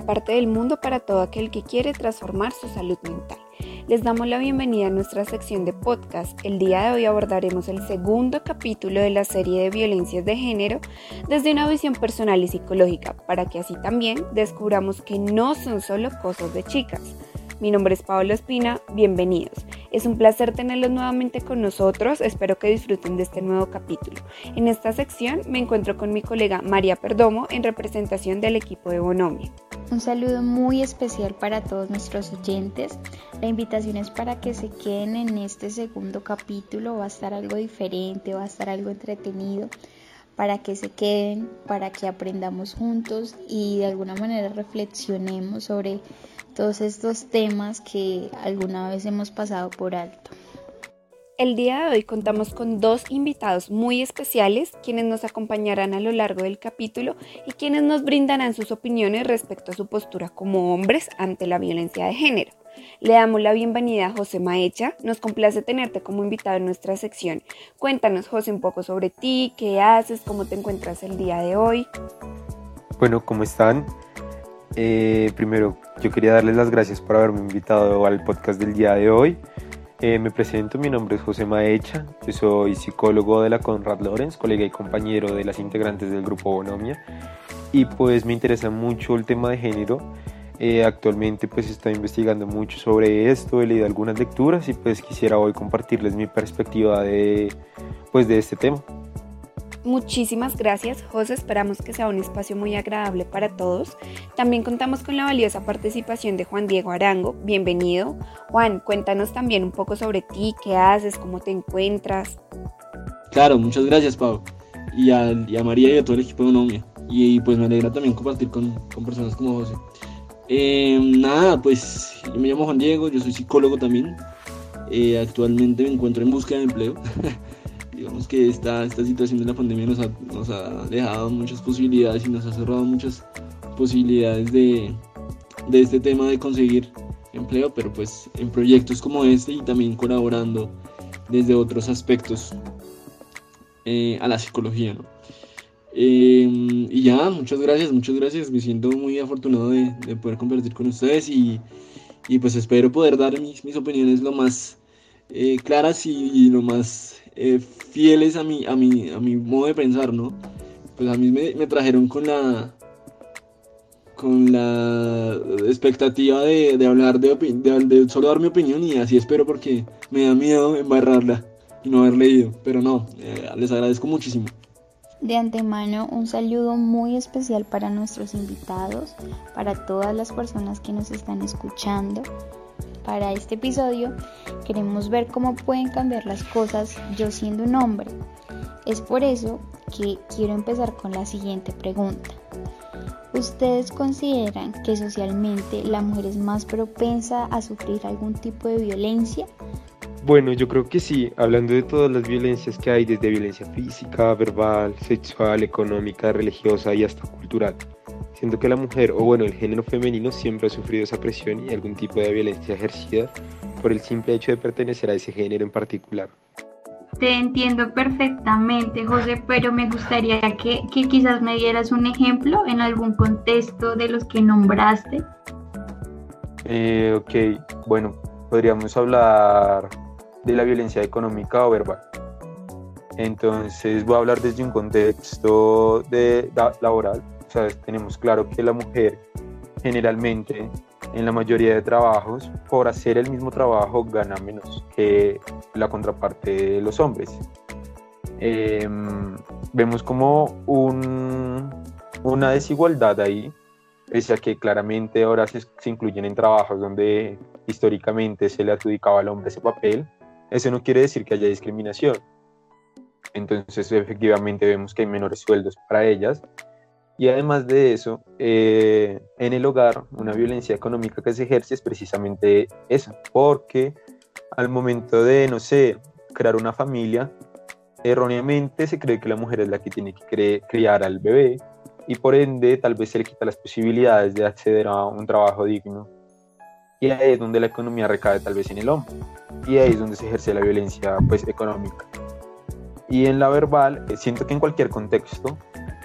parte del mundo para todo aquel que quiere transformar su salud mental. Les damos la bienvenida a nuestra sección de podcast. El día de hoy abordaremos el segundo capítulo de la serie de violencias de género desde una visión personal y psicológica, para que así también descubramos que no son solo cosas de chicas. Mi nombre es Paola Espina, bienvenidos. Es un placer tenerlos nuevamente con nosotros, espero que disfruten de este nuevo capítulo. En esta sección me encuentro con mi colega María Perdomo en representación del equipo de Bonomia. Un saludo muy especial para todos nuestros oyentes. La invitación es para que se queden en este segundo capítulo, va a estar algo diferente, va a estar algo entretenido para que se queden, para que aprendamos juntos y de alguna manera reflexionemos sobre todos estos temas que alguna vez hemos pasado por alto. El día de hoy contamos con dos invitados muy especiales quienes nos acompañarán a lo largo del capítulo y quienes nos brindarán sus opiniones respecto a su postura como hombres ante la violencia de género. Le damos la bienvenida a José Maecha. Nos complace tenerte como invitado en nuestra sección. Cuéntanos, José, un poco sobre ti, qué haces, cómo te encuentras el día de hoy. Bueno, ¿cómo están? Eh, primero, yo quería darles las gracias por haberme invitado al podcast del día de hoy. Eh, me presento, mi nombre es José Maecha, soy psicólogo de la Conrad Lorenz, colega y compañero de las integrantes del grupo Bonomia y pues me interesa mucho el tema de género. Eh, actualmente pues estoy investigando mucho sobre esto, he leído algunas lecturas y pues quisiera hoy compartirles mi perspectiva de, pues, de este tema. Muchísimas gracias, José. Esperamos que sea un espacio muy agradable para todos. También contamos con la valiosa participación de Juan Diego Arango. Bienvenido. Juan, cuéntanos también un poco sobre ti, qué haces, cómo te encuentras. Claro, muchas gracias, Pau. Y a, María y a todo el equipo de Unomia. Y, pues me alegra también compartir con, personas como José. Em, nada, pues yo me llamo Juan Diego, yo soy psicólogo también. Eh, actualmente me encuentro en búsqueda de empleo. que esta, esta situación de la pandemia nos ha, nos ha dejado muchas posibilidades y nos ha cerrado muchas posibilidades de, de este tema de conseguir empleo, pero pues en proyectos como este y también colaborando desde otros aspectos eh, a la psicología. Em, y ya, muchas gracias, muchas gracias. Me siento muy afortunado de, de poder compartir con ustedes y, y, pues espero poder dar mis, mis opiniones lo más eh, claras y, lo más eh, fieles a mi, a, mi, a mi modo de pensar, ¿no? Pues a mí me, me trajeron con la con la expectativa de, de hablar de, de, de, solo dar mi opinión y así espero porque me da miedo embarrarla y no haber leído, pero no, eh, les agradezco muchísimo. De antemano, un saludo muy especial para nuestros invitados, para todas las personas que nos están escuchando para este episodio queremos ver cómo pueden cambiar las cosas yo siendo un hombre. Es por eso que quiero empezar con la siguiente pregunta. ¿Ustedes consideran que socialmente la mujer es más propensa a sufrir algún tipo de violencia? Bueno, yo creo que sí, hablando de todas las violencias que hay, desde violencia física, verbal, sexual, económica, religiosa y hasta cultural. Siento que la mujer, o bueno, el género femenino siempre ha sufrido esa presión y algún tipo de violencia ejercida por el simple hecho de pertenecer a ese género en particular. Te entiendo perfectamente, José, pero me gustaría que, que quizás me dieras un ejemplo en algún contexto de los que nombraste. Eh, ok, bueno, podríamos hablar de la violencia económica o verbal. Entonces voy a hablar desde un contexto de, laboral sea, tenemos claro que la mujer generalmente en la mayoría de trabajos, por hacer el mismo trabajo, gana menos que la contraparte de los hombres. Em, vemos como un, una desigualdad ahí, pese a que claramente ahora se, se, incluyen en trabajos donde históricamente se le adjudicaba al hombre ese papel, eso no quiere decir que haya discriminación. Entonces efectivamente vemos que hay menores sueldos para ellas y además de eso, eh, en el hogar, una violencia económica que se ejerce es precisamente esa, porque al momento de, no sé, crear una familia, erróneamente se cree que la mujer es la que tiene que criar al bebé y por ende tal vez se le quita las posibilidades de acceder a un trabajo digno. Y ahí es donde la economía recae tal vez en el hombre. Y ahí es donde se ejerce la violencia pues, económica. Y en la verbal, eh, siento que en cualquier contexto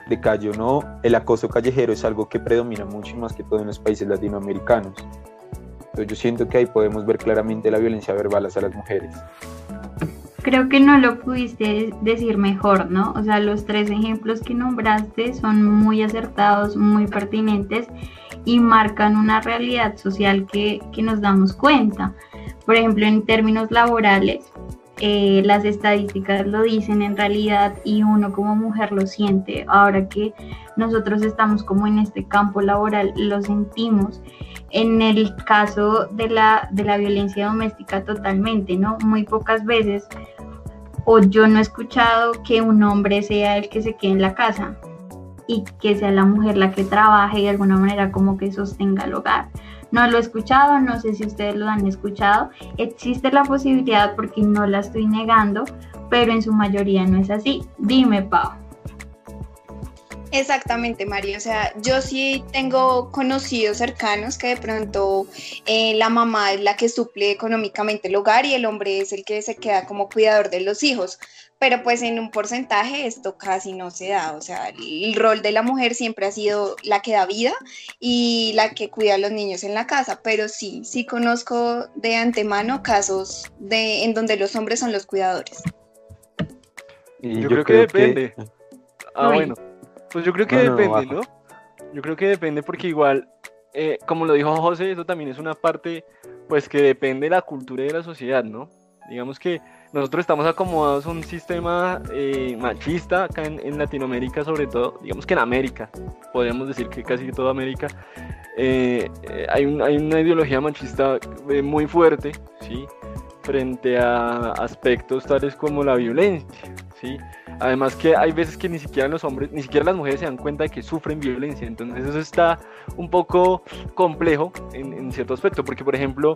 de calle o no, el acoso callejero es algo que predomina mucho más que todo en los países latinoamericanos. Entonces yo siento que ahí podemos ver claramente la violencia verbal hacia las mujeres. Creo que no lo pudiste decir mejor, ¿no? O sea, los tres ejemplos que nombraste son muy acertados, muy pertinentes y marcan una realidad social que, que nos damos cuenta. Por ejemplo, en términos laborales, eh, las estadísticas lo dicen en realidad y uno como mujer lo siente. Ahora que nosotros estamos como en este campo laboral, lo sentimos. En el caso de la, de la violencia doméstica totalmente, ¿no? Muy pocas veces o yo no he escuchado que un hombre sea el que se quede en la casa y que sea la mujer la que trabaje y de alguna manera como que sostenga el hogar. No lo he escuchado, no sé si ustedes lo han escuchado. Existe la posibilidad porque no la estoy negando, pero en su mayoría no es así. Dime, Pau. Exactamente, María. O sea, yo sí tengo conocidos cercanos que de pronto eh, la mamá es la que suple económicamente el hogar y el hombre es el que se queda como cuidador de los hijos. Pero pues en un porcentaje esto casi no se da. O sea, el rol de la mujer siempre ha sido la que da vida y la que cuida a los niños en la casa. Pero sí, sí conozco de antemano casos de, en donde los hombres son los cuidadores. yo, creo, que depende. Ah, bueno. Pues yo creo que depende, no, Yo creo que depende porque igual, eh, como lo dijo José, eso también es una parte, pues que depende de la cultura y de la sociedad, ¿no? Digamos que nosotros estamos acomodados a un sistema eh, machista acá en, Latinoamérica, sobre todo, digamos que en América, podríamos decir que casi toda América, eh, hay, hay, una ideología machista muy fuerte, ¿sí? Frente a aspectos tales como la violencia, ¿sí? Además que hay veces que ni siquiera los hombres, ni siquiera las mujeres se dan cuenta de que sufren violencia. Entonces eso está un poco complejo en, cierto aspecto, porque por ejemplo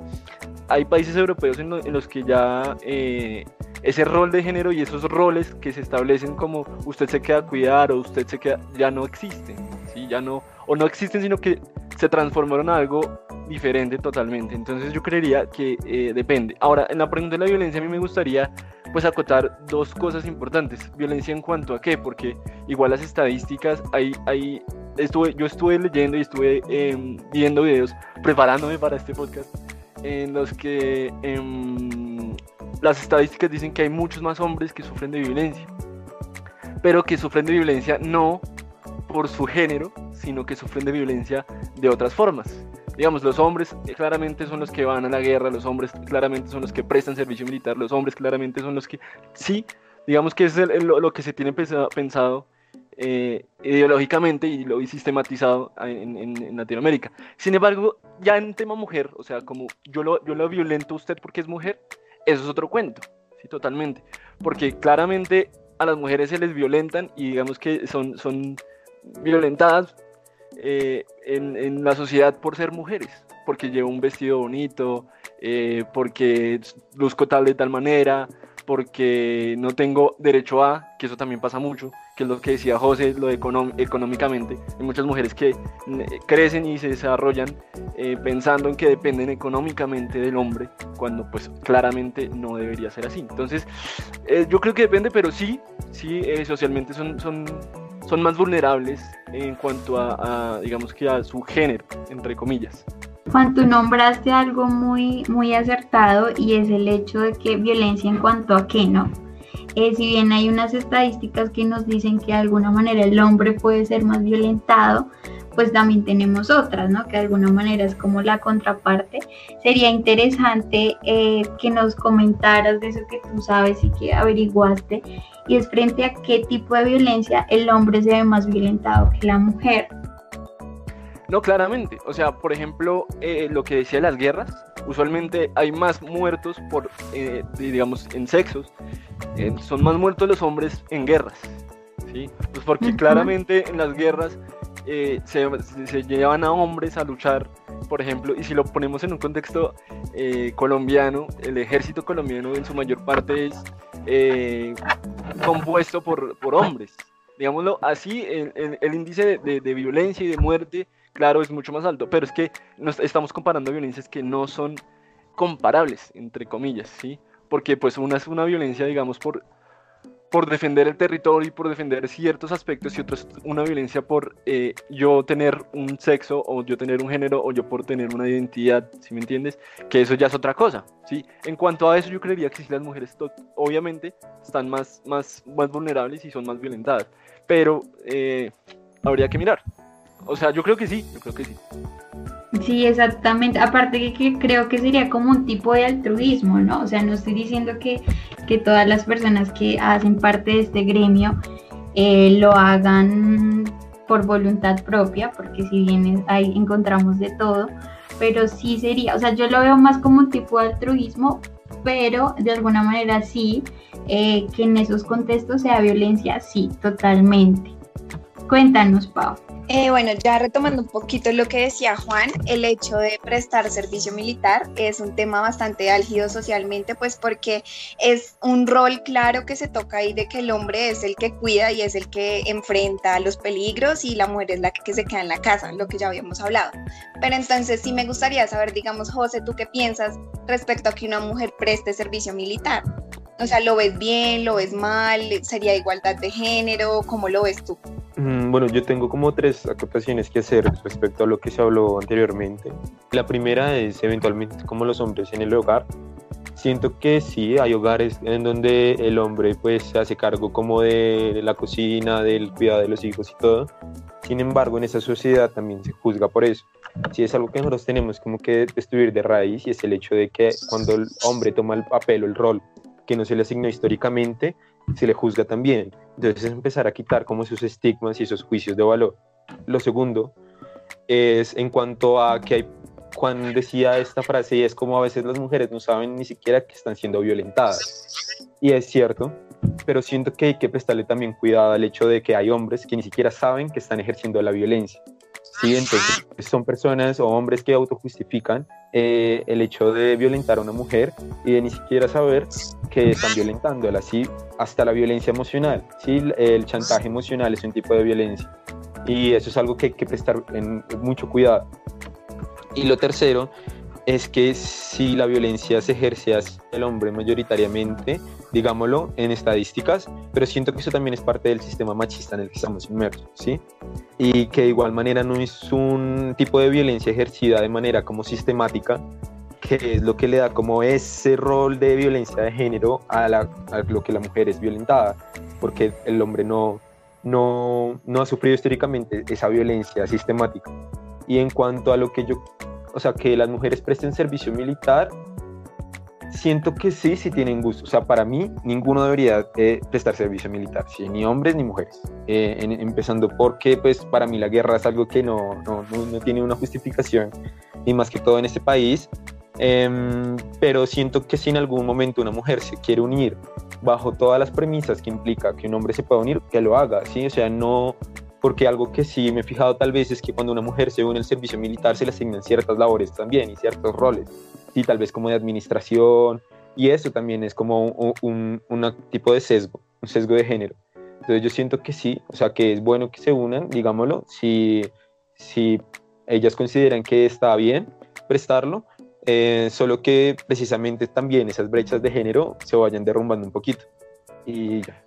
hay países europeos en, los que ya eh, ese rol de género y esos roles que se establecen como usted se queda a cuidar o usted se queda, ya no existen, ¿sí? ya no, o no existen, sino que se transformaron a algo diferente totalmente. Entonces yo creería que eh, depende. Ahora, en la pregunta de la violencia a mí me gustaría pues acotar dos cosas importantes. Violencia en cuanto a qué, porque igual las estadísticas, hay, hay, estuve, yo estuve leyendo y estuve em, viendo videos, preparándome para este podcast, en los que em, las estadísticas dicen que hay muchos más hombres que sufren de violencia, pero que sufren de violencia no por su género, sino que sufren de violencia de otras formas digamos, los hombres claramente son los que van a la guerra, los hombres claramente son los que prestan servicio militar, los hombres claramente son los que, sí, digamos que es lo, que se tiene pensado, eh, ideológicamente y lo sistematizado en, Latinoamérica. Sin embargo, ya en tema mujer, o sea, como yo lo, yo lo violento a usted porque es mujer, eso es otro cuento, sí, totalmente. Porque claramente a las mujeres se les violentan y digamos que son, son violentadas eh, en, la sociedad por ser mujeres, porque llevo un vestido bonito, eh, porque luzco tal de tal manera, porque no tengo derecho a, que eso también pasa mucho, que es lo que decía José, lo de económicamente. Hay muchas mujeres que crecen y se desarrollan eh, pensando en que dependen económicamente del hombre, cuando pues claramente no debería ser así. Entonces, yo creo que depende, pero sí, sí, socialmente son, son son más vulnerables en cuanto a, digamos que a su género, entre comillas. Juan, tú nombraste algo muy, muy acertado y es el hecho de que violencia en cuanto a qué, ¿no? Eh, si bien hay unas estadísticas que nos dicen que de alguna manera el hombre puede ser más violentado, pues también tenemos otras, ¿no? Que de alguna manera es como la contraparte. Sería interesante eh, que nos comentaras de eso que tú sabes y que averiguaste, y es frente a qué tipo de violencia el hombre se ve más violentado que la mujer. No, claramente. O sea, por ejemplo, eh, lo que decía las guerras, usualmente hay más muertos por, eh, digamos, en sexos. son más muertos los hombres en guerras. ¿sí? Pues porque claramente en las guerras eh, se, llevan a hombres a luchar, por ejemplo, y si lo ponemos en un contexto eh, colombiano, el ejército colombiano en su mayor parte es eh, compuesto por, por, hombres. Digámoslo así, el, el, índice de, de, violencia y de muerte, claro, es mucho más alto, pero es que nos estamos comparando violencias que no son comparables, entre comillas, ¿sí? Porque pues una es una violencia, digamos, por por defender el territorio y por defender ciertos aspectos y otros una violencia por eh, yo tener un sexo o yo tener un género o yo por tener una identidad, si me entiendes? Que eso ya es otra cosa, ¿sí? En cuanto a eso yo creería que sí las mujeres obviamente están más, más, más vulnerables y son más violentadas, pero eh, habría que mirar. O sea, yo creo que sí, yo creo que sí. Sí, exactamente. Aparte que, creo que sería como un tipo de altruismo, ¿no? O sea, no estoy diciendo que, todas las personas que hacen parte de este gremio eh, lo hagan por voluntad propia, porque si bien ahí encontramos de todo, pero sí sería, o sea, yo lo veo más como un tipo de altruismo, pero de alguna manera sí, eh, que en esos contextos sea violencia, sí, totalmente. Cuéntanos, Pau. Eh, bueno, ya retomando un poquito lo que decía Juan, el hecho de prestar servicio militar es un tema bastante álgido socialmente, pues porque es un rol claro que se toca ahí de que el hombre es el que cuida y es el que enfrenta los peligros y la mujer es la que se queda en la casa, lo que ya habíamos hablado. Pero entonces sí me gustaría saber, digamos, José, ¿tú qué piensas respecto a que una mujer preste servicio militar? O sea, ¿lo ves bien? ¿Lo ves mal? ¿Sería igualdad de género? ¿Cómo lo ves tú? Mm, bueno, yo tengo como tres acotaciones que hacer respecto a lo que se habló anteriormente. La primera es eventualmente como los hombres en el hogar. Siento que sí, hay hogares en donde el hombre pues se hace cargo como de la cocina, del cuidado de los hijos y todo. Sin embargo, en esa sociedad también se juzga por eso. Si es algo que nosotros tenemos como que destruir de raíz y es el hecho de que cuando el hombre toma el papel o el rol que no se le asignó históricamente, se le juzga también. Entonces es empezar a quitar como esos estigmas y esos juicios de valor. Lo segundo es en cuanto a que hay, Juan decía esta frase y es como a veces las mujeres no saben ni siquiera que están siendo violentadas. Y es cierto, pero siento que hay que prestarle también cuidado al hecho de que hay hombres que ni siquiera saben que están ejerciendo la violencia. ¿Sí? Entonces, son personas o hombres que autojustifican eh, el hecho de violentar a una mujer y de ni siquiera saber que están violentándola, ¿sí? Hasta la violencia emocional, ¿sí? El chantaje emocional es un tipo de violencia y eso es algo que hay que prestar en mucho cuidado. Y lo tercero es que si la violencia se ejerce hacia el hombre mayoritariamente, digámoslo, en estadísticas, pero siento que eso también es parte del sistema machista en el que estamos inmersos, ¿sí? Y que de igual manera no es un tipo de violencia ejercida de manera como sistemática, que es lo que le da como ese rol de violencia de género a, lo que la mujer es violentada, porque el hombre no, no, no ha sufrido históricamente esa violencia sistemática. Y en cuanto a lo que yo o sea, que las mujeres presten servicio militar, siento que sí, sí tienen gusto. O sea, para mí, ninguno debería eh, prestar servicio militar, ¿sí? ni hombres ni mujeres. Eh, empezando porque, pues, para mí la guerra es algo que no, no, no, tiene una justificación, y más que todo en este país. Em, pero siento que si en algún momento una mujer se quiere unir bajo todas las premisas que implica que un hombre se pueda unir, que lo haga, ¿sí? O sea, no, porque algo que sí me he fijado tal vez es que cuando una mujer se une al servicio militar se le asignan ciertas labores también y ciertos roles, sí, tal vez como de administración, y eso también es como un, un, tipo de sesgo, un sesgo de género. Entonces yo siento que sí, o sea, que es bueno que se unan, digámoslo, si, si ellas consideran que está bien prestarlo, eh, solo que precisamente también esas brechas de género se vayan derrumbando un poquito. Y ya.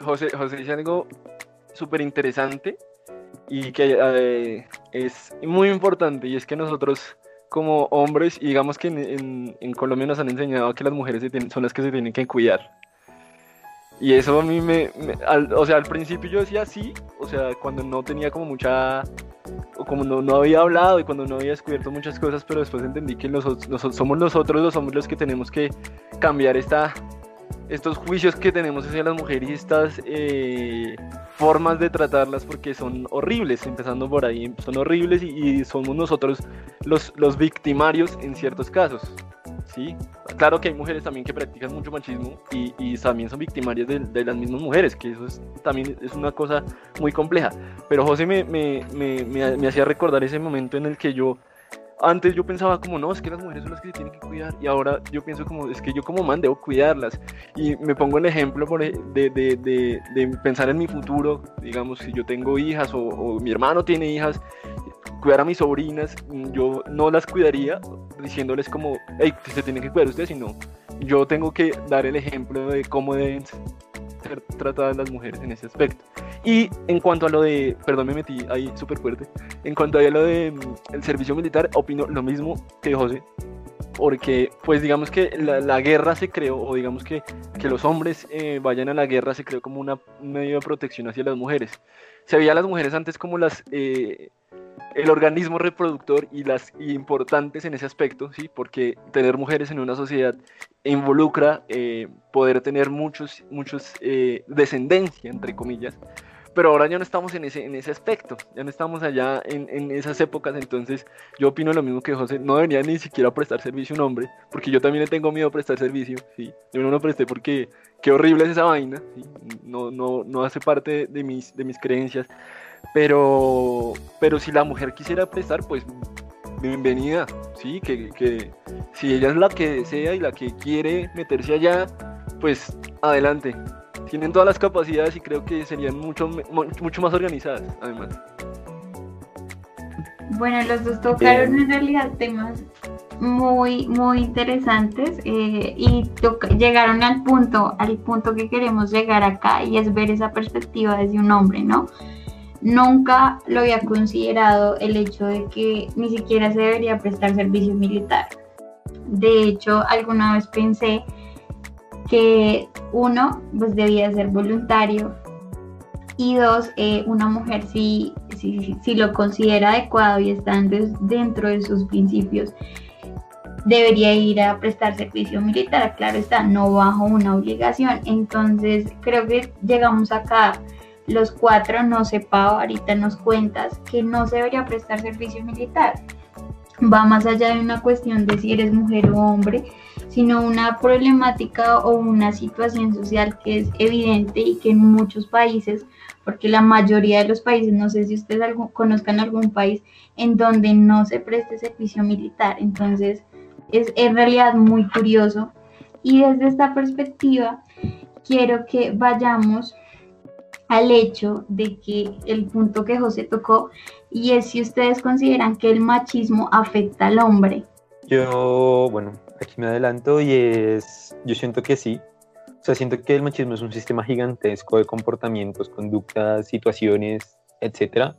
José, José dice algo súper interesante y que eh, es muy importante y es que nosotros como hombres, y digamos que en, en, Colombia nos han enseñado que las mujeres son las que se tienen que cuidar. Y eso a mí me, o sea, al principio yo decía sí, o sea, cuando no tenía como mucha, o como no, no había hablado y cuando no había descubierto muchas cosas, pero después entendí que somos nosotros los hombres los que tenemos que cambiar esta, estos juicios que tenemos hacia las mujeres y estas eh, formas de tratarlas porque son horribles, empezando por ahí, son horribles y, somos nosotros los, los victimarios en ciertos casos. ¿sí? Claro que hay mujeres también que practican mucho machismo y, y también son victimarias de, las mismas mujeres, que eso es, también es una cosa muy compleja. Pero José me, me, me, me hacía recordar ese momento en el que yo antes yo pensaba como, no, es que las mujeres son las que se tienen que cuidar y ahora yo pienso como, es que yo como man debo cuidarlas. Y me pongo el ejemplo por, de, de, de, de, pensar en mi futuro, digamos, si yo tengo hijas o, mi hermano tiene hijas, cuidar a mis sobrinas, yo no las cuidaría diciéndoles como, hey, se tienen que cuidar ustedes, sino yo tengo que dar el ejemplo de cómo deben ser tratadas las mujeres en ese aspecto. Y en cuanto a lo de, perdón, me metí ahí súper fuerte, en cuanto a lo de mm, el servicio militar, opino lo mismo que José, porque pues digamos que la, guerra se creó, o digamos que, que los hombres eh, vayan a la guerra se creó como una, un medio de protección hacia las mujeres. Se veía a las mujeres antes como las... Eh, el organismo reproductor y las importantes en ese aspecto, ¿sí? porque tener mujeres en una sociedad involucra eh, poder tener muchos, muchos descendencia, entre comillas, pero ahora ya no estamos en ese, en ese aspecto, ya no estamos allá en, en, esas épocas, entonces yo opino lo mismo que José, no debería ni siquiera prestar servicio a un hombre, porque yo también le tengo miedo a prestar servicio, ¿sí? yo no lo presté porque qué horrible es esa vaina, no, no, no hace parte de mis, de mis creencias, pero, pero si la mujer quisiera prestar, pues bienvenida, sí, que, que si ella es la que desea y la que quiere meterse allá, pues adelante, tienen todas las capacidades y creo que serían mucho, mucho más organizadas, además. Bueno, los dos tocaron en realidad temas muy, muy interesantes eh, y llegaron al punto, al punto que queremos llegar acá y es ver esa perspectiva desde un hombre, ¿no? Nunca lo había considerado el hecho de que ni siquiera se debería prestar servicio militar. De hecho, alguna vez pensé que uno, pues debía ser voluntario y dos, eh, una mujer si, si, lo considera adecuado y está dentro de sus principios, debería ir a prestar servicio militar, claro está, no bajo una obligación. Entonces creo que llegamos acá los cuatro, no sé, Pau, ahorita nos cuentas que no se debería prestar servicio militar. Va más allá de una cuestión de si eres mujer o hombre, sino una problemática o una situación social que es evidente y que en muchos países, porque la mayoría de los países, no sé si ustedes conozcan algún país en donde no se preste servicio militar, entonces es en realidad muy curioso. Y desde esta perspectiva, quiero que vayamos al hecho de que el punto que José tocó, y es si ustedes consideran que el machismo afecta al hombre. Yo, bueno, aquí me adelanto y es, yo siento que sí. O sea, siento que el machismo es un sistema gigantesco de comportamientos, conductas, situaciones, etc.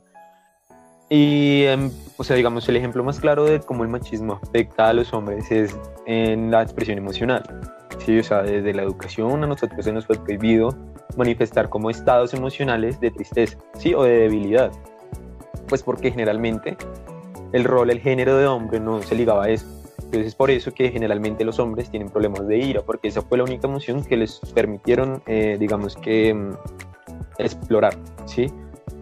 Y, em, o sea, digamos, el ejemplo más claro de cómo el machismo afecta a los hombres es en la expresión emocional. Sí, o sea, desde la educación a nosotros se nos fue prohibido manifestar como estados emocionales de tristeza, ¿sí? O de debilidad. Pues porque generalmente el rol, el género de hombre no se ligaba a eso. Entonces es por eso que generalmente los hombres tienen problemas de ira, porque esa fue la única emoción que les permitieron, eh, digamos que, mm, explorar, ¿sí?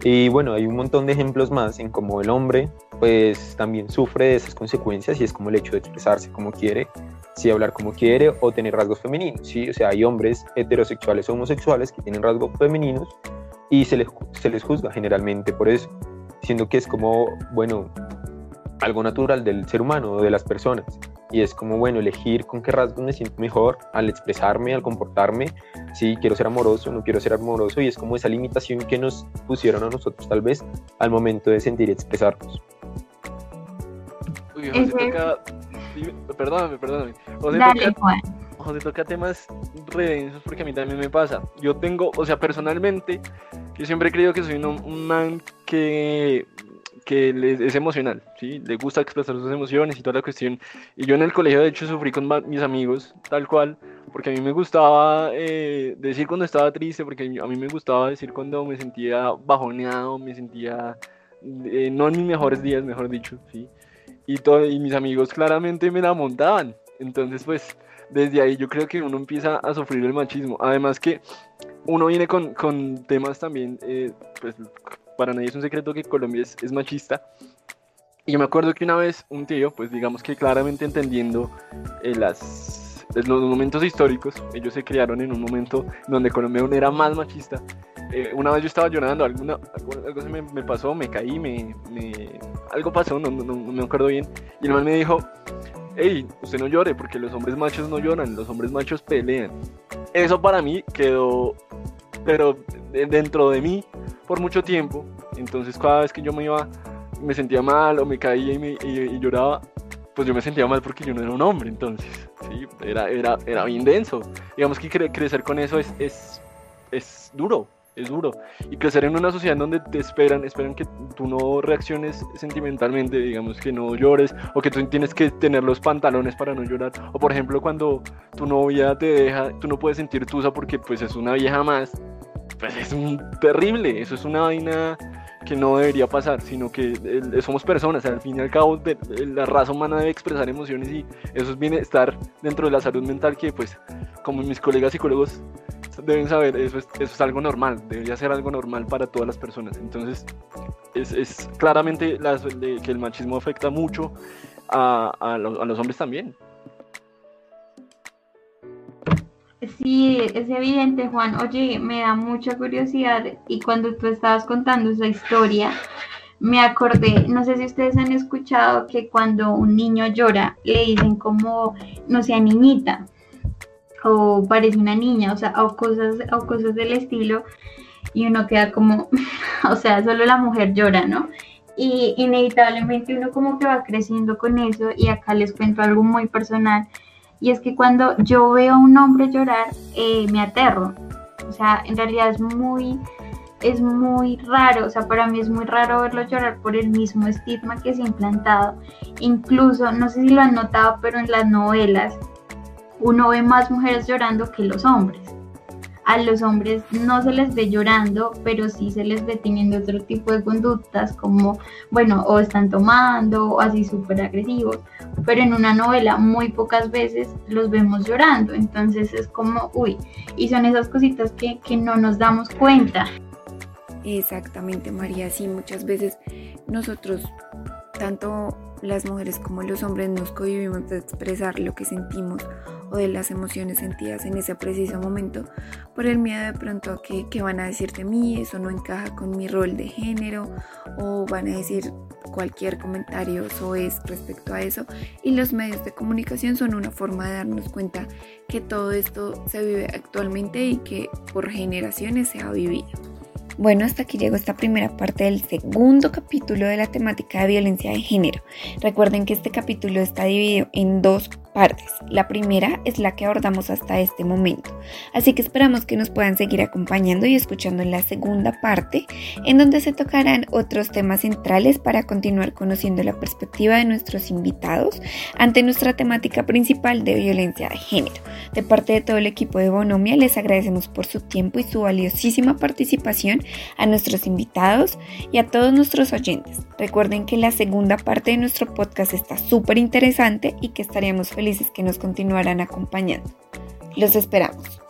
Y bueno, hay un montón de ejemplos más en cómo el hombre pues también sufre de esas consecuencias y es como el hecho de expresarse como quiere, sí hablar como quiere o tener rasgos femeninos, ¿sí? O sea, hay hombres heterosexuales o homosexuales que tienen rasgos femeninos y se les, se les juzga generalmente por eso, siendo que es como, bueno, algo natural del ser humano o de las personas. Y es como, bueno, elegir con qué rasgos me siento mejor al expresarme, al comportarme. Si quiero ser amoroso, no quiero ser amoroso. Y es como esa limitación que nos pusieron a nosotros tal vez al momento de sentir y expresarnos. Uy, José toca... Perdóname, perdóname. José, toca... José toca temas redensos porque a mí también me pasa. Yo tengo, o sea, personalmente, yo siempre he creído que soy un, un man que que es emocional, ¿sí? Le gusta expresar sus emociones y toda la cuestión. Y yo en el colegio, de hecho, sufrí con mis amigos, tal cual, porque a mí me gustaba eh, decir cuando estaba triste, porque a mí me gustaba decir cuando me sentía bajoneado, me sentía eh, no en mis mejores días, mejor dicho, ¿sí? Y, todo, y mis amigos claramente me la montaban. Entonces, pues, desde ahí yo creo que uno empieza a sufrir el machismo. Además que uno viene con, con temas también, eh, pues para nadie es un secreto que Colombia es, machista. Y yo me acuerdo que una vez un tío, pues digamos que claramente entendiendo eh, las, los momentos históricos, ellos se criaron en un momento donde Colombia aún era más machista. Eh, una vez yo estaba llorando, alguna, algo, se me, pasó, me caí, me, algo pasó, no, no, no, me acuerdo bien. Y el man me dijo, hey, usted no llore porque los hombres machos no lloran, los hombres machos pelean. Eso para mí quedó, pero dentro de mí por mucho tiempo. Entonces cada vez que yo me iba, me sentía mal o me caía y, lloraba, pues yo me sentía mal porque yo no era un hombre. Entonces, sí, era, era, era bien denso. Digamos que crecer con eso es, es, es duro, es duro. Y crecer en una sociedad donde te esperan, esperan que tú no reacciones sentimentalmente, digamos que no llores, o que tú tienes que tener los pantalones para no llorar. O por ejemplo, cuando tu novia te deja, tú no puedes sentir tusa porque pues es una vieja más. Pues es un terrible, eso es una vaina que no debería pasar, sino que somos personas, al fin y al cabo la raza humana debe expresar emociones y eso es bienestar dentro de la salud mental que pues como mis colegas psicólogos deben saber, eso es, eso es algo normal, debería ser algo normal para todas las personas. Entonces, es, es claramente que el machismo afecta mucho a, a, a los hombres también. Sí, es evidente, Juan. Oye, me da mucha curiosidad y cuando tú estabas contando esa historia, me acordé, no sé si ustedes han escuchado que cuando un niño llora, le dicen como, no sea niñita, o parece una niña, o sea, o cosas, o cosas del estilo, y uno queda como, o sea, solo la mujer llora, ¿no? Y inevitablemente uno como que va creciendo con eso, y acá les cuento algo muy personal, y es que cuando yo veo a un hombre llorar, eh, me aterro, o sea, en realidad es muy, es muy raro, o sea, para mí es muy raro verlo llorar por el mismo estigma que se ha implantado. Incluso, no sé si lo han notado, pero en las novelas uno ve más mujeres llorando que los hombres. A los hombres no se les ve llorando, pero sí se les ve teniendo otro tipo de conductas como, bueno, o están tomando, o así súper agresivos, pero en una novela muy pocas veces los vemos llorando, entonces es como, uy, y son esas cositas que, que no nos damos cuenta. Exactamente, María, sí, muchas veces nosotros, tanto las mujeres como los hombres, nos cohibimos de expresar lo que sentimos o de las emociones sentidas en ese preciso momento por el miedo de pronto a que, que van a decir de mí, eso no encaja con mi rol de género o van a decir cualquier comentario o es respecto a eso y los medios de comunicación son una forma de darnos cuenta que todo esto se vive actualmente y que por generaciones se ha vivido. Bueno, hasta aquí llegó esta primera parte del segundo capítulo de la temática de violencia de género. Recuerden que este capítulo está dividido en dos partes. La primera es la que abordamos hasta este momento, así que esperamos que nos puedan seguir acompañando y escuchando en la segunda parte, en donde se tocarán otros temas centrales para continuar conociendo la perspectiva de nuestros invitados ante nuestra temática principal de violencia de género. De parte de todo el equipo de Bonomia, les agradecemos por su tiempo y su valiosísima participación a nuestros invitados y a todos nuestros oyentes. Recuerden que la segunda parte de nuestro podcast está súper interesante y que estaríamos felices que nos continuarán acompañando. Los esperamos.